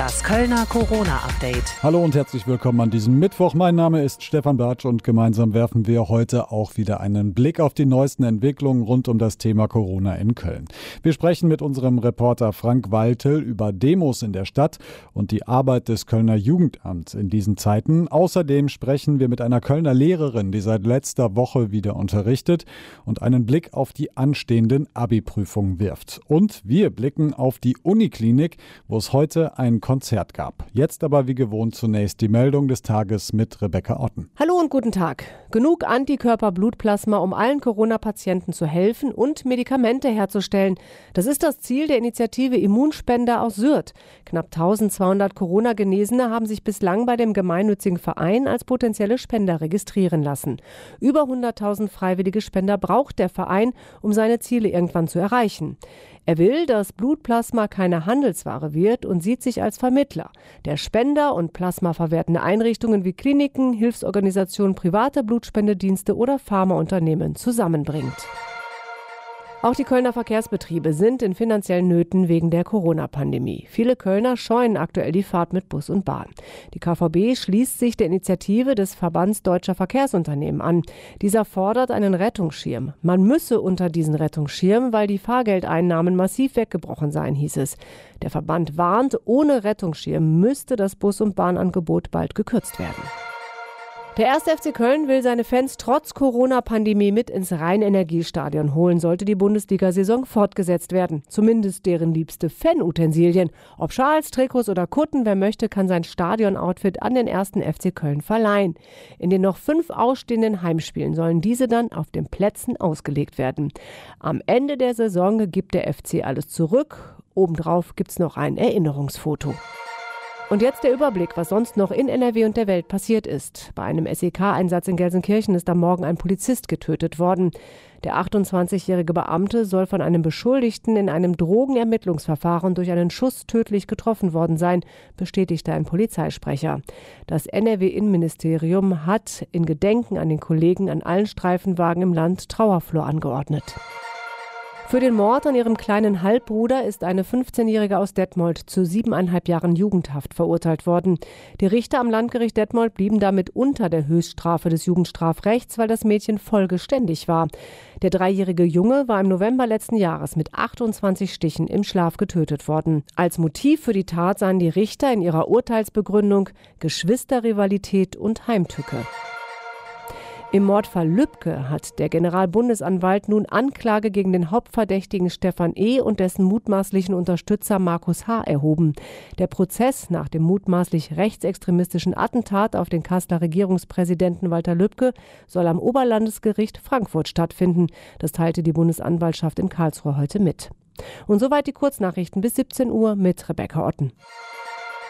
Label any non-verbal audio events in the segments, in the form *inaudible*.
Das Kölner Corona-Update. Hallo und herzlich willkommen an diesem Mittwoch. Mein Name ist Stefan Bartsch und gemeinsam werfen wir heute auch wieder einen Blick auf die neuesten Entwicklungen rund um das Thema Corona in Köln. Wir sprechen mit unserem Reporter Frank Waltel über Demos in der Stadt und die Arbeit des Kölner Jugendamts in diesen Zeiten. Außerdem sprechen wir mit einer Kölner Lehrerin, die seit letzter Woche wieder unterrichtet und einen Blick auf die anstehenden Abi-Prüfungen wirft. Und wir blicken auf die Uniklinik, wo es heute ein Konzert gab. Jetzt aber wie gewohnt zunächst die Meldung des Tages mit Rebecca Otten. Hallo und guten Tag. Genug Antikörperblutplasma, um allen Corona-Patienten zu helfen und Medikamente herzustellen. Das ist das Ziel der Initiative Immunspender aus Sürth. Knapp 1200 Corona-Genesene haben sich bislang bei dem gemeinnützigen Verein als potenzielle Spender registrieren lassen. Über 100.000 freiwillige Spender braucht der Verein, um seine Ziele irgendwann zu erreichen. Er will, dass Blutplasma keine Handelsware wird und sieht sich als Vermittler, der Spender und plasmaverwertende Einrichtungen wie Kliniken, Hilfsorganisationen, private Blutspendedienste oder Pharmaunternehmen zusammenbringt. Auch die Kölner Verkehrsbetriebe sind in finanziellen Nöten wegen der Corona-Pandemie. Viele Kölner scheuen aktuell die Fahrt mit Bus und Bahn. Die KVB schließt sich der Initiative des Verbands Deutscher Verkehrsunternehmen an. Dieser fordert einen Rettungsschirm. Man müsse unter diesen Rettungsschirm, weil die Fahrgeldeinnahmen massiv weggebrochen seien, hieß es. Der Verband warnt, ohne Rettungsschirm müsste das Bus- und Bahnangebot bald gekürzt werden. Der 1. FC Köln will seine Fans trotz Corona-Pandemie mit ins Rheinenergiestadion holen, sollte die Bundesliga-Saison fortgesetzt werden. Zumindest deren liebste Fan-Utensilien. Ob Schals, Trikots oder Kutten, wer möchte, kann sein Stadion-Outfit an den 1. FC Köln verleihen. In den noch fünf ausstehenden Heimspielen sollen diese dann auf den Plätzen ausgelegt werden. Am Ende der Saison gibt der FC alles zurück. Obendrauf gibt's noch ein Erinnerungsfoto. Und jetzt der Überblick, was sonst noch in NRW und der Welt passiert ist. Bei einem SEK-Einsatz in Gelsenkirchen ist am Morgen ein Polizist getötet worden. Der 28-jährige Beamte soll von einem Beschuldigten in einem Drogenermittlungsverfahren durch einen Schuss tödlich getroffen worden sein, bestätigte ein Polizeisprecher. Das NRW-Innenministerium hat in Gedenken an den Kollegen an allen Streifenwagen im Land Trauerflor angeordnet. Für den Mord an ihrem kleinen Halbbruder ist eine 15-Jährige aus Detmold zu siebeneinhalb Jahren Jugendhaft verurteilt worden. Die Richter am Landgericht Detmold blieben damit unter der Höchststrafe des Jugendstrafrechts, weil das Mädchen vollgeständig war. Der dreijährige Junge war im November letzten Jahres mit 28 Stichen im Schlaf getötet worden. Als Motiv für die Tat sahen die Richter in ihrer Urteilsbegründung Geschwisterrivalität und Heimtücke. Im Mordfall Lübcke hat der Generalbundesanwalt nun Anklage gegen den Hauptverdächtigen Stefan E. und dessen mutmaßlichen Unterstützer Markus H. erhoben. Der Prozess nach dem mutmaßlich rechtsextremistischen Attentat auf den Kasseler Regierungspräsidenten Walter Lübcke soll am Oberlandesgericht Frankfurt stattfinden. Das teilte die Bundesanwaltschaft in Karlsruhe heute mit. Und soweit die Kurznachrichten bis 17 Uhr mit Rebecca Otten.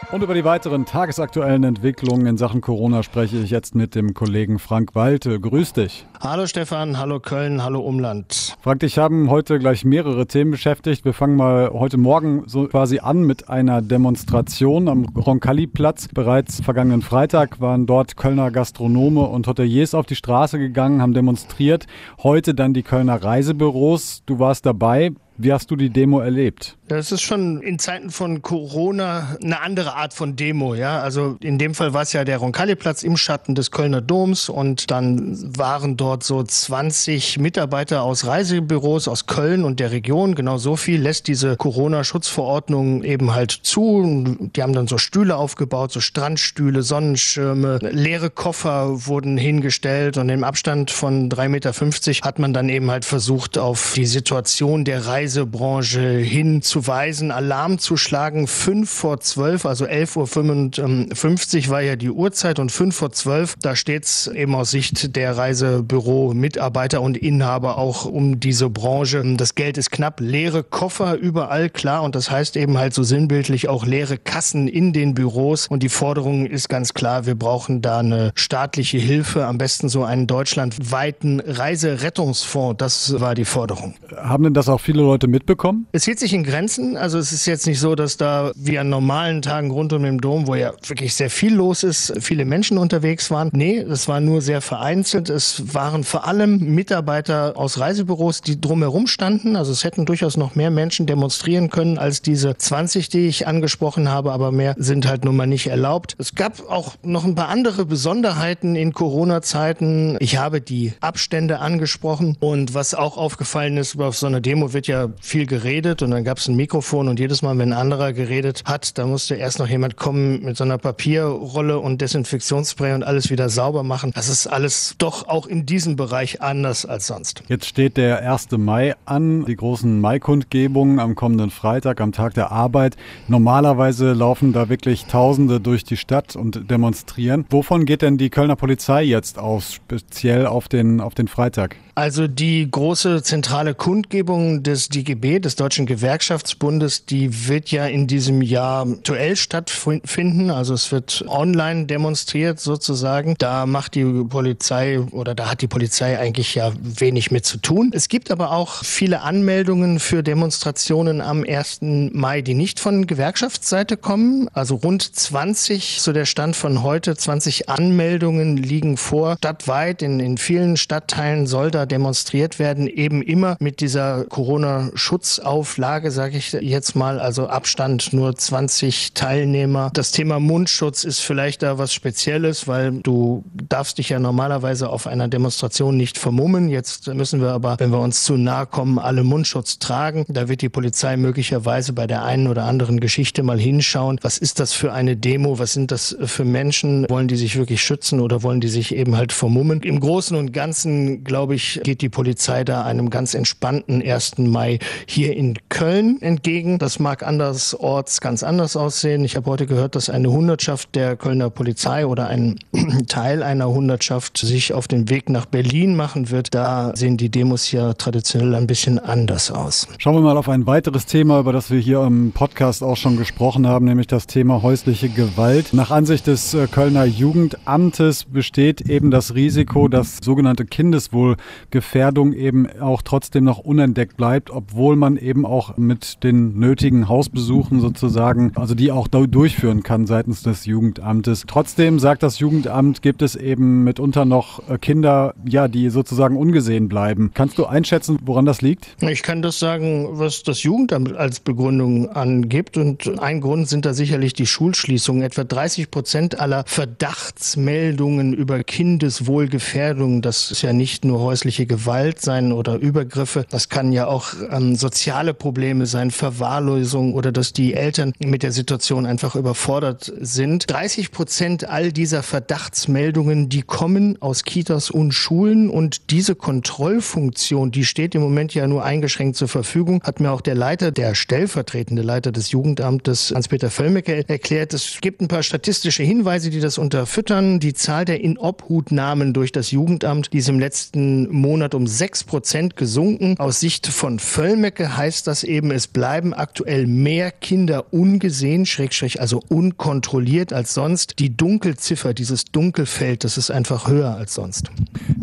Und über die weiteren tagesaktuellen Entwicklungen in Sachen Corona spreche ich jetzt mit dem Kollegen Frank Walte. Grüß dich. Hallo Stefan, hallo Köln, hallo Umland. Frank, dich haben heute gleich mehrere Themen beschäftigt. Wir fangen mal heute Morgen so quasi an mit einer Demonstration am Roncalli-Platz. Bereits vergangenen Freitag waren dort Kölner Gastronome und Hoteliers auf die Straße gegangen, haben demonstriert. Heute dann die Kölner Reisebüros. Du warst dabei. Wie hast du die Demo erlebt? Das ist schon in Zeiten von Corona eine andere Art von Demo, ja. Also in dem Fall war es ja der Roncalli-Platz im Schatten des Kölner Doms und dann waren dort so 20 Mitarbeiter aus Reisebüros aus Köln und der Region. Genau so viel lässt diese Corona-Schutzverordnung eben halt zu. Die haben dann so Stühle aufgebaut, so Strandstühle, Sonnenschirme, leere Koffer wurden hingestellt und im Abstand von 3,50 Meter hat man dann eben halt versucht, auf die Situation der Reise Reisebranche hinzuweisen, Alarm zu schlagen. Fünf vor zwölf, also 11.55 Uhr war ja die Uhrzeit und fünf vor zwölf, da steht es eben aus Sicht der Reisebüro-Mitarbeiter und Inhaber auch um diese Branche. Das Geld ist knapp, leere Koffer überall, klar. Und das heißt eben halt so sinnbildlich auch leere Kassen in den Büros. Und die Forderung ist ganz klar, wir brauchen da eine staatliche Hilfe, am besten so einen deutschlandweiten Reiserettungsfonds. Das war die Forderung. Haben denn das auch viele Leute mitbekommen? Es hielt sich in Grenzen. Also es ist jetzt nicht so, dass da wie an normalen Tagen rund um den Dom, wo ja wirklich sehr viel los ist, viele Menschen unterwegs waren. Nee, es war nur sehr vereinzelt. Es waren vor allem Mitarbeiter aus Reisebüros, die drumherum standen. Also es hätten durchaus noch mehr Menschen demonstrieren können als diese 20, die ich angesprochen habe, aber mehr sind halt nun mal nicht erlaubt. Es gab auch noch ein paar andere Besonderheiten in Corona-Zeiten. Ich habe die Abstände angesprochen und was auch aufgefallen ist, auf so einer Demo wird ja viel geredet und dann gab es ein Mikrofon und jedes Mal, wenn ein anderer geredet hat, da musste erst noch jemand kommen mit so einer Papierrolle und Desinfektionsspray und alles wieder sauber machen. Das ist alles doch auch in diesem Bereich anders als sonst. Jetzt steht der 1. Mai an, die großen Maikundgebungen am kommenden Freitag, am Tag der Arbeit. Normalerweise laufen da wirklich Tausende durch die Stadt und demonstrieren. Wovon geht denn die Kölner Polizei jetzt aus, speziell auf den, auf den Freitag? Also die große zentrale Kundgebung des DGB, des Deutschen Gewerkschaftsbundes, die wird ja in diesem Jahr aktuell stattfinden. Also es wird online demonstriert sozusagen. Da macht die Polizei oder da hat die Polizei eigentlich ja wenig mit zu tun. Es gibt aber auch viele Anmeldungen für Demonstrationen am 1. Mai, die nicht von Gewerkschaftsseite kommen. Also rund 20, so der Stand von heute, 20 Anmeldungen liegen vor. Stadtweit in, in vielen Stadtteilen soll da demonstriert werden, eben immer mit dieser Corona-Schutzauflage, sage ich jetzt mal, also Abstand nur 20 Teilnehmer. Das Thema Mundschutz ist vielleicht da was Spezielles, weil du darfst dich ja normalerweise auf einer Demonstration nicht vermummen. Jetzt müssen wir aber, wenn wir uns zu nahe kommen, alle Mundschutz tragen. Da wird die Polizei möglicherweise bei der einen oder anderen Geschichte mal hinschauen. Was ist das für eine Demo? Was sind das für Menschen? Wollen die sich wirklich schützen oder wollen die sich eben halt vermummen? Im Großen und Ganzen, glaube ich, geht die Polizei da einem ganz entspannten 1. Mai hier in Köln entgegen. Das mag andersorts ganz anders aussehen. Ich habe heute gehört, dass eine Hundertschaft der Kölner Polizei oder ein *clears throat* Teil einer Hundertschaft sich auf den Weg nach Berlin machen wird. Da sehen die Demos ja traditionell ein bisschen anders aus. Schauen wir mal auf ein weiteres Thema, über das wir hier im Podcast auch schon gesprochen haben, nämlich das Thema häusliche Gewalt. Nach Ansicht des äh, Kölner Jugendamtes besteht eben das Risiko, dass sogenannte Kindeswohl Gefährdung eben auch trotzdem noch unentdeckt bleibt, obwohl man eben auch mit den nötigen Hausbesuchen sozusagen, also die auch durchführen kann seitens des Jugendamtes. Trotzdem sagt das Jugendamt, gibt es eben mitunter noch äh, Kinder, ja, die sozusagen ungesehen bleiben. Kannst du einschätzen, woran das liegt? Ich kann das sagen, was das Jugendamt als Begründung angibt. Und ein Grund sind da sicherlich die Schulschließungen. Etwa 30 Prozent aller Verdachtsmeldungen über Kindeswohlgefährdung, das ist ja nicht nur häusliche häusliche Gewalt sein oder Übergriffe. Das kann ja auch ähm, soziale Probleme sein, Verwahrlosung oder dass die Eltern mit der Situation einfach überfordert sind. 30 Prozent all dieser Verdachtsmeldungen, die kommen aus Kitas und Schulen und diese Kontrollfunktion, die steht im Moment ja nur eingeschränkt zur Verfügung, hat mir auch der Leiter, der stellvertretende Leiter des Jugendamtes, Hans-Peter Völlmecke, erklärt. Es gibt ein paar statistische Hinweise, die das unterfüttern. Die Zahl der Inobhutnahmen durch das Jugendamt, die ist im letzten Monat um 6 Prozent gesunken. Aus Sicht von Völlmecke heißt das eben, es bleiben aktuell mehr Kinder ungesehen, schrägstrich also unkontrolliert als sonst. Die Dunkelziffer, dieses Dunkelfeld, das ist einfach höher als sonst.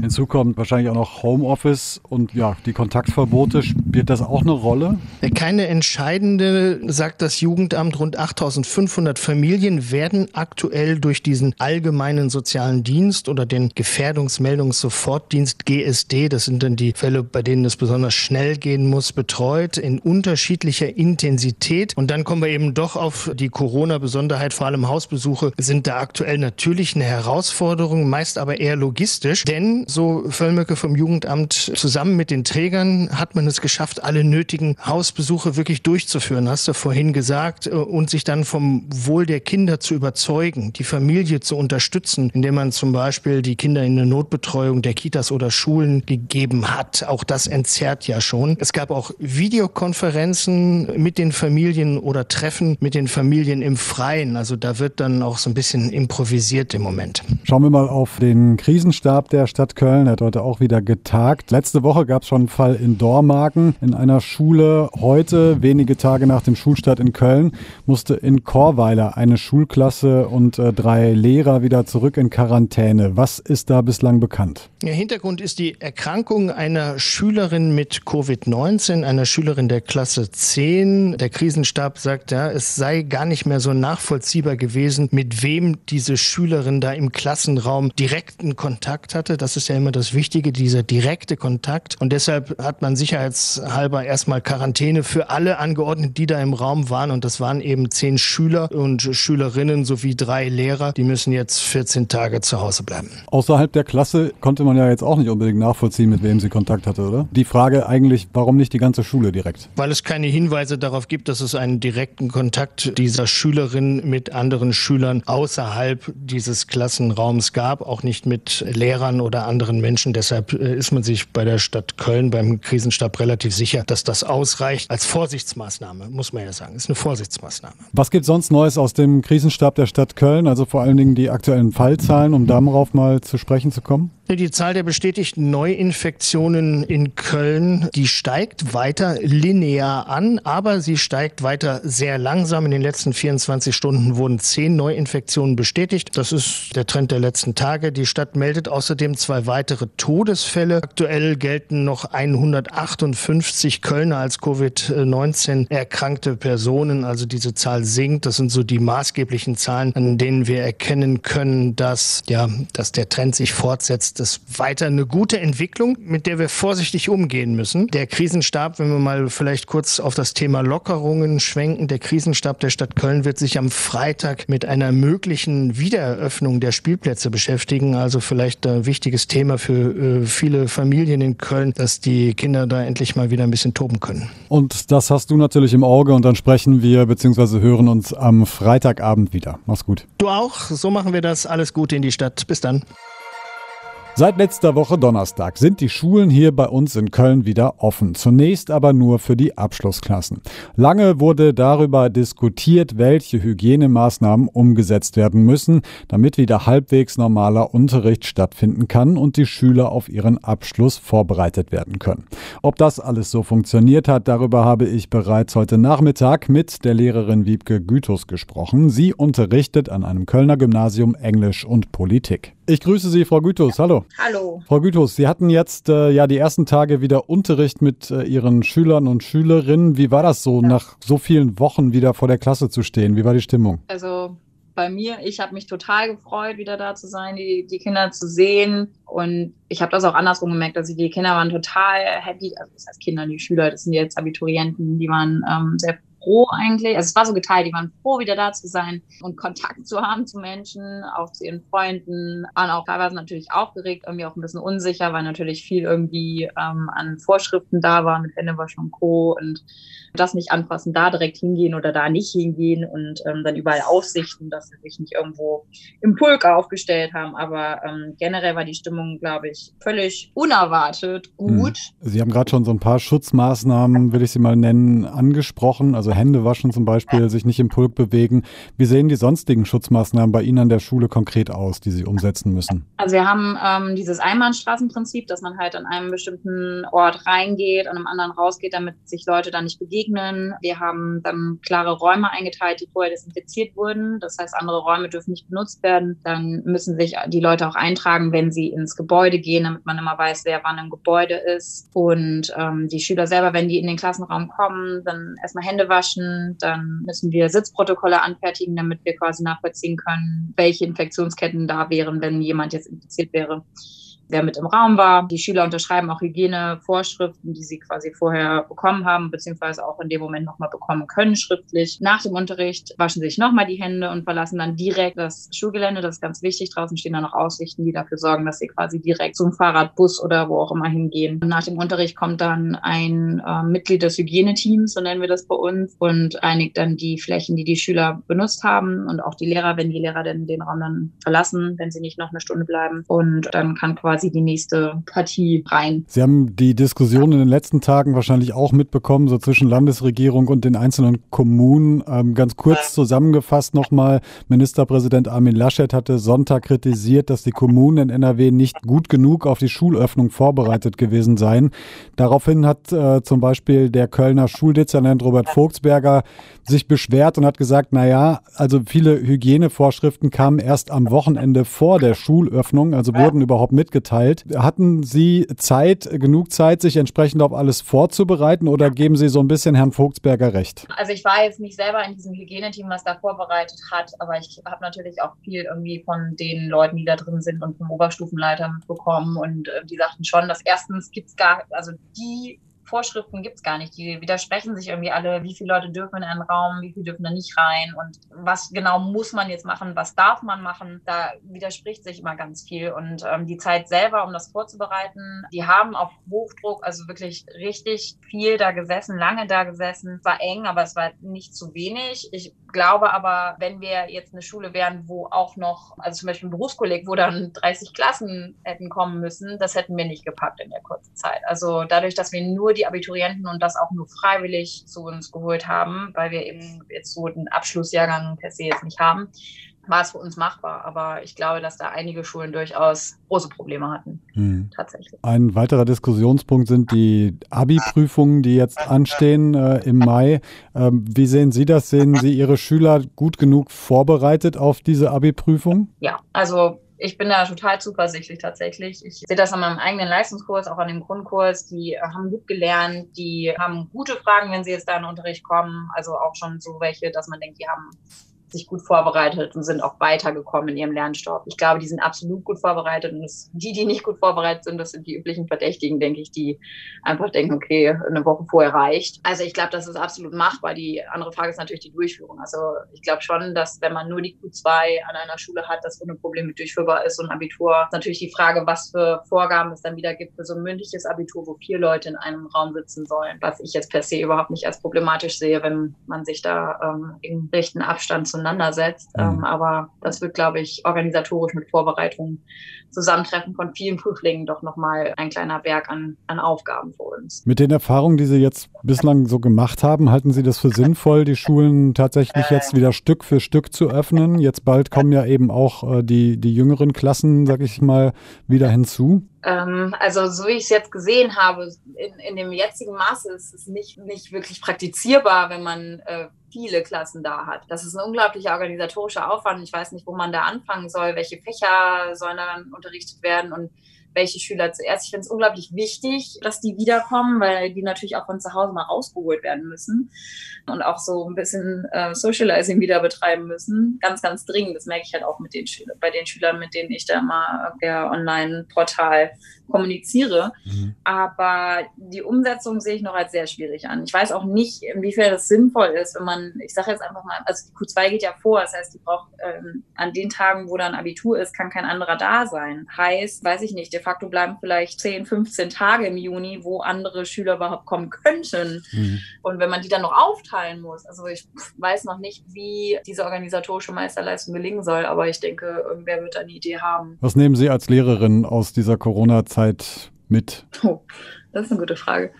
Hinzu kommt wahrscheinlich auch noch Homeoffice und ja, die Kontaktverbote. Spielt das auch eine Rolle? Keine entscheidende, sagt das Jugendamt. Rund 8500 Familien werden aktuell durch diesen allgemeinen sozialen Dienst oder den Gefährdungsmeldungssofortdienst GSD Das sind dann die Fälle, bei denen es besonders schnell gehen muss, betreut in unterschiedlicher Intensität. Und dann kommen wir eben doch auf die Corona-Besonderheit, vor allem Hausbesuche sind da aktuell natürlich eine Herausforderung, meist aber eher logistisch. Denn, so Völlmöcke vom Jugendamt, zusammen mit den Trägern hat man es geschafft, alle nötigen Hausbesuche wirklich durchzuführen, hast du vorhin gesagt, äh, und sich dann vom Wohl der Kinder zu überzeugen, die Familie zu unterstützen, indem man zum Beispiel die Kinder in eine Notbetreuung der Kitas oder Schulen gegeben hat. Auch das entzerrt ja schon. Es gab auch Videokonferenzen mit den Familien oder Treffen mit den Familien im Freien. Also da wird dann auch so ein bisschen improvisiert im Moment. Schauen wir mal auf den Krisenstab der Stadt Köln. Er hat heute auch wieder getagt. Letzte Woche gab es schon einen Fall in Dormagen in einer Schule. Heute, wenige Tage nach dem Schulstart in Köln, musste in Chorweiler eine Schulklasse und äh, drei Lehrer wieder zurück in Quarantäne. Was ist da bislang bekannt? Der Hintergrund ist die Erkrankung einer Schülerin mit Covid-19, einer Schülerin der Klasse 10. Der Krisenstab sagt, ja, es sei gar nicht mehr so nachvollziehbar gewesen, mit wem diese Schülerin da im Klassenraum direkten Kontakt hatte. Das ist ja immer das Wichtige, dieser direkte Kontakt. Und deshalb hat man sicherheitshalber erstmal Quarantäne für alle angeordnet, die da im Raum waren. Und das waren eben zehn Schüler und Schülerinnen sowie drei Lehrer. Die müssen jetzt 14 Tage zu Hause bleiben. Außerhalb der Klasse konnte man ja jetzt auch nicht unbedingt nachvollziehen, mit wem sie Kontakt hatte, oder? Die Frage eigentlich, warum nicht die ganze Schule direkt? Weil es keine Hinweise darauf gibt, dass es einen direkten Kontakt dieser Schülerin mit anderen Schülern außerhalb dieses Klassenraums gab, auch nicht mit Lehrern oder anderen Menschen. Deshalb äh, ist man sich bei der Stadt Köln beim Krisenstab relativ sicher, dass das ausreicht als Vorsichtsmaßnahme, muss man ja sagen. Ist eine Vorsichtsmaßnahme. Was gibt sonst Neues aus dem Krisenstab der Stadt Köln? Also vor allen Dingen die aktuellen Fallzahlen, um darauf mal zu sprechen zu kommen? Die Zahl der bestätigten Neuinfektionen in Köln, die steigt weiter linear an, aber sie steigt weiter sehr langsam. In den letzten 24 Stunden wurden zehn Neuinfektionen bestätigt. Das ist der Trend der letzten Tage. Die Stadt meldet außerdem zwei weitere Todesfälle. Aktuell gelten noch 158 Kölner als Covid-19 erkrankte Personen. Also diese Zahl sinkt. Das sind so die maßgeblichen Zahlen, an denen wir erkennen können, dass, ja, dass der Trend sich fortsetzt ist es weiter eine gute Entwicklung, mit der wir vorsichtig umgehen müssen. Der Krisenstab, wenn wir mal vielleicht kurz auf das Thema Lockerungen schwenken, der Krisenstab der Stadt Köln wird sich am Freitag mit einer möglichen Wiedereröffnung der Spielplätze beschäftigen. Also vielleicht ein wichtiges Thema für äh, viele Familien in Köln, dass die Kinder da endlich mal wieder ein bisschen toben können. Und das hast du natürlich im Auge und dann sprechen wir bzw. hören uns am Freitagabend wieder. Mach's gut. Du auch. So machen wir das. Alles Gute in die Stadt. Bis dann. Seit letzter Woche Donnerstag sind die Schulen hier bei uns in Köln wieder offen. Zunächst aber nur für die Abschlussklassen. Lange wurde darüber diskutiert, welche Hygienemaßnahmen umgesetzt werden müssen, damit wieder halbwegs normaler Unterricht stattfinden kann und die Schüler auf ihren Abschluss vorbereitet werden können. Ob das alles so funktioniert hat, darüber habe ich bereits heute Nachmittag mit der Lehrerin Wiebke Gütus gesprochen. Sie unterrichtet an einem Kölner Gymnasium Englisch und Politik. Ich grüße Sie, Frau Gütus. Hallo. Hallo. Frau Gütus, Sie hatten jetzt äh, ja die ersten Tage wieder Unterricht mit äh, Ihren Schülern und Schülerinnen. Wie war das so, ja. nach so vielen Wochen wieder vor der Klasse zu stehen? Wie war die Stimmung? Also bei mir, ich habe mich total gefreut, wieder da zu sein, die, die Kinder zu sehen. Und ich habe das auch andersrum gemerkt, dass die Kinder waren total happy. Also das heißt Kinder, die Schüler, das sind jetzt Abiturienten, die waren ähm, sehr froh eigentlich. Also es war so geteilt, die waren froh, wieder da zu sein und Kontakt zu haben zu Menschen, auch zu ihren Freunden, waren auch teilweise natürlich aufgeregt, irgendwie auch ein bisschen unsicher, weil natürlich viel irgendwie ähm, an Vorschriften da war mit Händewaschen und Co. und das nicht anfassen, da direkt hingehen oder da nicht hingehen und ähm, dann überall Aufsichten, dass sie sich nicht irgendwo im Pulk aufgestellt haben. Aber ähm, generell war die Stimmung, glaube ich, völlig unerwartet gut. Hm. Sie haben gerade schon so ein paar Schutzmaßnahmen, will ich sie mal nennen, angesprochen. Also Hände waschen zum Beispiel, sich nicht im Pulk bewegen. Wie sehen die sonstigen Schutzmaßnahmen bei Ihnen an der Schule konkret aus, die Sie umsetzen müssen? Also wir haben ähm, dieses Einbahnstraßenprinzip, dass man halt an einem bestimmten Ort reingeht, an einem anderen rausgeht, damit sich Leute da nicht begegnen. Wir haben dann klare Räume eingeteilt, die vorher desinfiziert wurden. Das heißt, andere Räume dürfen nicht benutzt werden. Dann müssen sich die Leute auch eintragen, wenn sie ins Gebäude gehen, damit man immer weiß, wer wann im Gebäude ist. Und ähm, die Schüler selber, wenn die in den Klassenraum kommen, dann erstmal Hände waschen waschen. Dann müssen wir Sitzprotokolle anfertigen, damit wir quasi nachvollziehen können, welche Infektionsketten da wären, wenn jemand jetzt infiziert wäre wer mit im Raum war. Die Schüler unterschreiben auch Hygienevorschriften, die sie quasi vorher bekommen haben, beziehungsweise auch in dem Moment nochmal bekommen können, schriftlich. Nach dem Unterricht waschen sich nochmal die Hände und verlassen dann direkt das Schulgelände. Das ist ganz wichtig. Draußen stehen dann noch Aussichten, die dafür sorgen, dass sie quasi direkt zum Fahrradbus oder wo auch immer hingehen. Und nach dem Unterricht kommt dann ein äh, Mitglied des Hygieneteams, so nennen wir das bei uns, und einigt dann die Flächen, die die Schüler benutzt haben und auch die Lehrer, wenn die Lehrer denn den Raum dann verlassen, wenn sie nicht noch eine Stunde bleiben. Und dann kann quasi quasi die nächste Partie rein. Sie haben die Diskussion in den letzten Tagen wahrscheinlich auch mitbekommen, so zwischen Landesregierung und den einzelnen Kommunen. Ähm, ganz kurz zusammengefasst nochmal, Ministerpräsident Armin Laschet hatte Sonntag kritisiert, dass die Kommunen in NRW nicht gut genug auf die Schulöffnung vorbereitet gewesen seien. Daraufhin hat äh, zum Beispiel der Kölner Schuldezernent Robert Vogtsberger sich beschwert und hat gesagt, na ja, also viele Hygienevorschriften kamen erst am Wochenende vor der Schulöffnung, also wurden überhaupt mitgeteilt. Hatten Sie Zeit, genug Zeit, sich entsprechend auf alles vorzubereiten oder geben Sie so ein bisschen Herrn Vogtsberger recht? Also ich war jetzt nicht selber in diesem Hygieneteam, was da vorbereitet hat, aber ich habe natürlich auch viel irgendwie von den Leuten, die da drin sind und vom Oberstufenleiter mitbekommen und äh, die sagten schon, dass erstens gibt es gar, also die Vorschriften gibt es gar nicht. Die widersprechen sich irgendwie alle. Wie viele Leute dürfen in einen Raum, wie viele dürfen da nicht rein und was genau muss man jetzt machen, was darf man machen. Da widerspricht sich immer ganz viel. Und ähm, die Zeit selber, um das vorzubereiten, die haben auf Hochdruck, also wirklich richtig viel da gesessen, lange da gesessen. Es war eng, aber es war nicht zu wenig. Ich glaube aber, wenn wir jetzt eine Schule wären, wo auch noch, also zum Beispiel ein Berufskolleg, wo dann 30 Klassen hätten kommen müssen, das hätten wir nicht gepackt in der kurzen Zeit. Also dadurch, dass wir nur die Abiturienten und das auch nur freiwillig zu uns geholt haben, weil wir eben jetzt so den Abschlussjahrgang per se jetzt nicht haben, war es für uns machbar. Aber ich glaube, dass da einige Schulen durchaus große Probleme hatten. Hm. Tatsächlich. Ein weiterer Diskussionspunkt sind die Abi-Prüfungen, die jetzt anstehen äh, im Mai. Ähm, wie sehen Sie das? Sehen Sie Ihre Schüler gut genug vorbereitet auf diese Abi-Prüfung? Ja, also ich bin da total zuversichtlich tatsächlich. Ich sehe das an meinem eigenen Leistungskurs, auch an dem Grundkurs. Die haben gut gelernt, die haben gute Fragen, wenn sie jetzt da in den Unterricht kommen. Also auch schon so welche, dass man denkt, die haben sich gut vorbereitet und sind auch weitergekommen in ihrem Lernstoff. Ich glaube, die sind absolut gut vorbereitet und die, die nicht gut vorbereitet sind, das sind die üblichen Verdächtigen, denke ich, die einfach denken, okay, eine Woche vorher reicht. Also ich glaube, das ist absolut machbar. Die andere Frage ist natürlich die Durchführung. Also ich glaube schon, dass wenn man nur die Q2 an einer Schule hat, das ohne Probleme durchführbar ist und Abitur. Ist natürlich die Frage, was für Vorgaben es dann wieder gibt für so ein mündliches Abitur, wo vier Leute in einem Raum sitzen sollen, was ich jetzt per se überhaupt nicht als problematisch sehe, wenn man sich da ähm, in rechten Abstand zueinander setzt. Mhm. Ähm, aber das wird, glaube ich, organisatorisch mit Vorbereitungen Zusammentreffen von vielen Prüflingen doch nochmal ein kleiner Berg an, an Aufgaben für uns. Mit den Erfahrungen, die Sie jetzt bislang so gemacht haben, halten Sie das für sinnvoll, die Schulen tatsächlich jetzt wieder Stück für Stück zu öffnen? Jetzt bald kommen ja eben auch äh, die, die jüngeren Klassen, sag ich mal, wieder hinzu. Ähm, also so wie ich es jetzt gesehen habe, in, in dem jetzigen Maße ist es nicht, nicht wirklich praktizierbar, wenn man äh, viele Klassen da hat. Das ist ein unglaublicher organisatorischer Aufwand. Ich weiß nicht, wo man da anfangen soll, welche Fächer sollen dann unterrichtet werden und welche Schüler zuerst. Ich finde es unglaublich wichtig, dass die wiederkommen, weil die natürlich auch von zu Hause mal rausgeholt werden müssen und auch so ein bisschen äh, Socializing wieder betreiben müssen. Ganz, ganz dringend. Das merke ich halt auch mit den Schülern, bei den Schülern, mit denen ich da mal per Online-Portal kommuniziere. Mhm. Aber die Umsetzung sehe ich noch als sehr schwierig an. Ich weiß auch nicht, inwiefern das sinnvoll ist, wenn man, ich sage jetzt einfach mal, also die Q2 geht ja vor, das heißt, die braucht ähm, an den Tagen, wo dann Abitur ist, kann kein anderer da sein. Heißt, weiß ich nicht, de facto bleiben vielleicht 10, 15 Tage im Juni, wo andere Schüler überhaupt kommen könnten. Mhm. Und wenn man die dann noch aufteilen muss, also ich weiß noch nicht, wie diese organisatorische Meisterleistung gelingen soll, aber ich denke, irgendwer wird eine Idee haben. Was nehmen Sie als Lehrerin aus dieser Corona-Zeit mit? Oh, das ist eine gute Frage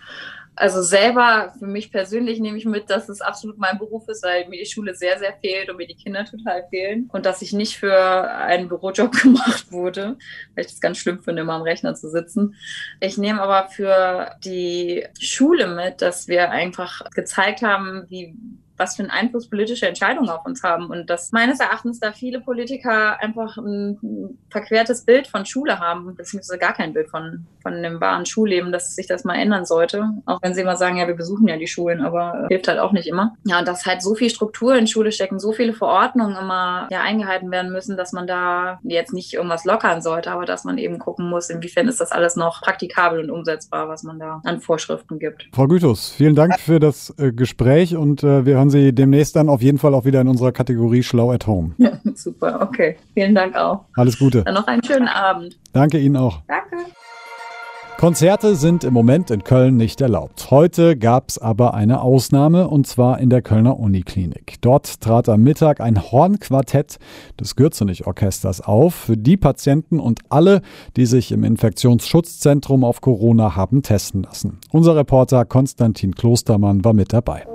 also selber für mich persönlich nehme ich mit, dass es absolut mein Beruf ist, weil mir die Schule sehr, sehr fehlt und mir die Kinder total fehlen und dass ich nicht für einen Bürojob *laughs* gemacht wurde, weil ich das ganz schlimm finde, immer am Rechner zu sitzen. Ich nehme aber für die Schule mit, dass wir einfach gezeigt haben, wie was für einen Einfluss politische Entscheidungen auf uns haben. Und dass meines Erachtens da viele Politiker einfach ein verquertes Bild von Schule haben, beziehungsweise gar kein Bild von, von einem wahren Schulleben, dass sich das mal ändern sollte. Auch wenn sie immer sagen, ja, wir besuchen ja die Schulen, aber hilft halt auch nicht immer. Ja, und dass halt so viel Struktur in Schule stecken, so viele Verordnungen immer ja, eingehalten werden müssen, dass man da jetzt nicht irgendwas lockern sollte, aber dass man eben gucken muss, inwiefern ist das alles noch praktikabel und umsetzbar, was man da an Vorschriften gibt. Frau Gütus, vielen Dank für das äh, Gespräch und äh, wir hören hören Sie demnächst dann auf jeden Fall auch wieder in unserer Kategorie Schlau at Home. Ja, *laughs* super, okay. Vielen Dank auch. Alles Gute. Dann noch einen schönen Abend. Danke Ihnen auch. Danke. Konzerte sind im Moment in Köln nicht erlaubt. Heute gab es aber eine Ausnahme und zwar in der Kölner Uniklinik. Dort trat am Mittag ein Hornquartett des Gürzenich-Orchesters auf für die Patienten und alle, die sich im Infektionsschutzzentrum auf Corona haben testen lassen. Unser Reporter Konstantin Klostermann war mit dabei.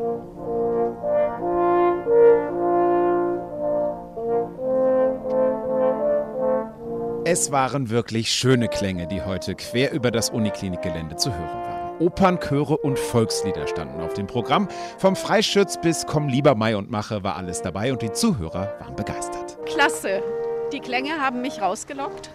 Es waren wirklich schöne Klänge, die heute quer über das Uniklinikgelände zu hören waren. Opern, Chöre und Volkslieder standen auf dem Programm. Vom Freischütz bis Komm lieber Mai und Mache war alles dabei und die Zuhörer waren begeistert. Klasse. Die Klänge haben mich rausgelockt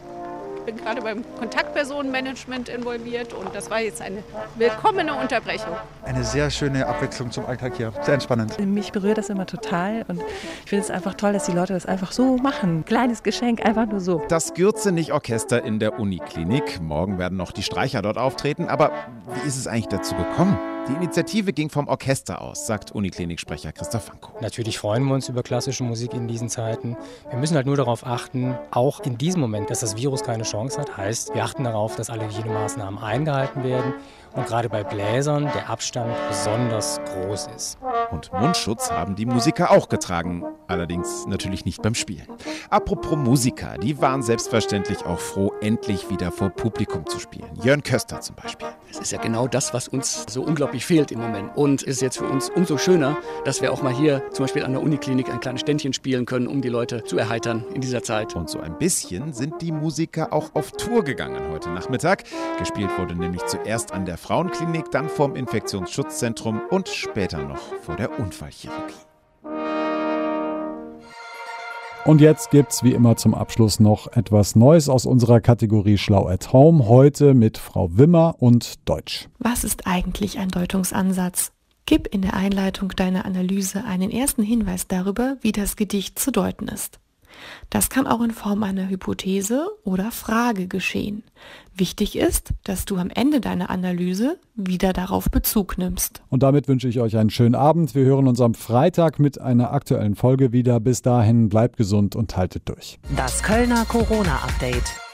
bin gerade beim Kontaktpersonenmanagement involviert und das war jetzt eine willkommene Unterbrechung. Eine sehr schöne Abwechslung zum Alltag hier. Sehr entspannend. Mich berührt das immer total und ich finde es einfach toll, dass die Leute das einfach so machen. Kleines Geschenk, einfach nur so. Das Gürzenich-Orchester in der Uniklinik. Morgen werden noch die Streicher dort auftreten. Aber wie ist es eigentlich dazu gekommen? Die Initiative ging vom Orchester aus, sagt Uniklinik-Sprecher Christoph Fanko. Natürlich freuen wir uns über klassische Musik in diesen Zeiten. Wir müssen halt nur darauf achten, auch in diesem Moment, dass das Virus keine Chance hat. Heißt, wir achten darauf, dass alle Hygienemaßnahmen eingehalten werden und gerade bei Bläsern der Abstand besonders groß ist. Und Mundschutz haben die Musiker auch getragen, allerdings natürlich nicht beim Spielen. Apropos Musiker, die waren selbstverständlich auch froh, endlich wieder vor Publikum zu spielen. Jörn Köster zum Beispiel. Es ist ja genau das, was uns so unglaublich fehlt im Moment. Und es ist jetzt für uns umso schöner, dass wir auch mal hier zum Beispiel an der Uniklinik ein kleines Ständchen spielen können, um die Leute zu erheitern in dieser Zeit. Und so ein bisschen sind die Musiker auch auf Tour gegangen heute Nachmittag. Gespielt wurde nämlich zuerst an der Frauenklinik, dann vorm Infektionsschutzzentrum und später noch vor der Unfallchirurgie. Und jetzt gibt's wie immer zum Abschluss noch etwas Neues aus unserer Kategorie Schlau at Home. Heute mit Frau Wimmer und Deutsch. Was ist eigentlich ein Deutungsansatz? Gib in der Einleitung deiner Analyse einen ersten Hinweis darüber, wie das Gedicht zu deuten ist. Das kann auch in Form einer Hypothese oder Frage geschehen. Wichtig ist, dass du am Ende deiner Analyse wieder darauf Bezug nimmst. Und damit wünsche ich euch einen schönen Abend. Wir hören uns am Freitag mit einer aktuellen Folge wieder. Bis dahin bleibt gesund und haltet durch. Das Kölner Corona-Update.